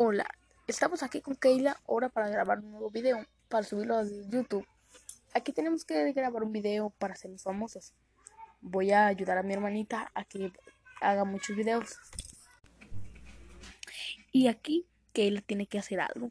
Hola, estamos aquí con Keila ahora para grabar un nuevo video, para subirlo a YouTube. Aquí tenemos que grabar un video para ser famosos. Voy a ayudar a mi hermanita a que haga muchos videos. Y aquí Keila tiene que hacer algo.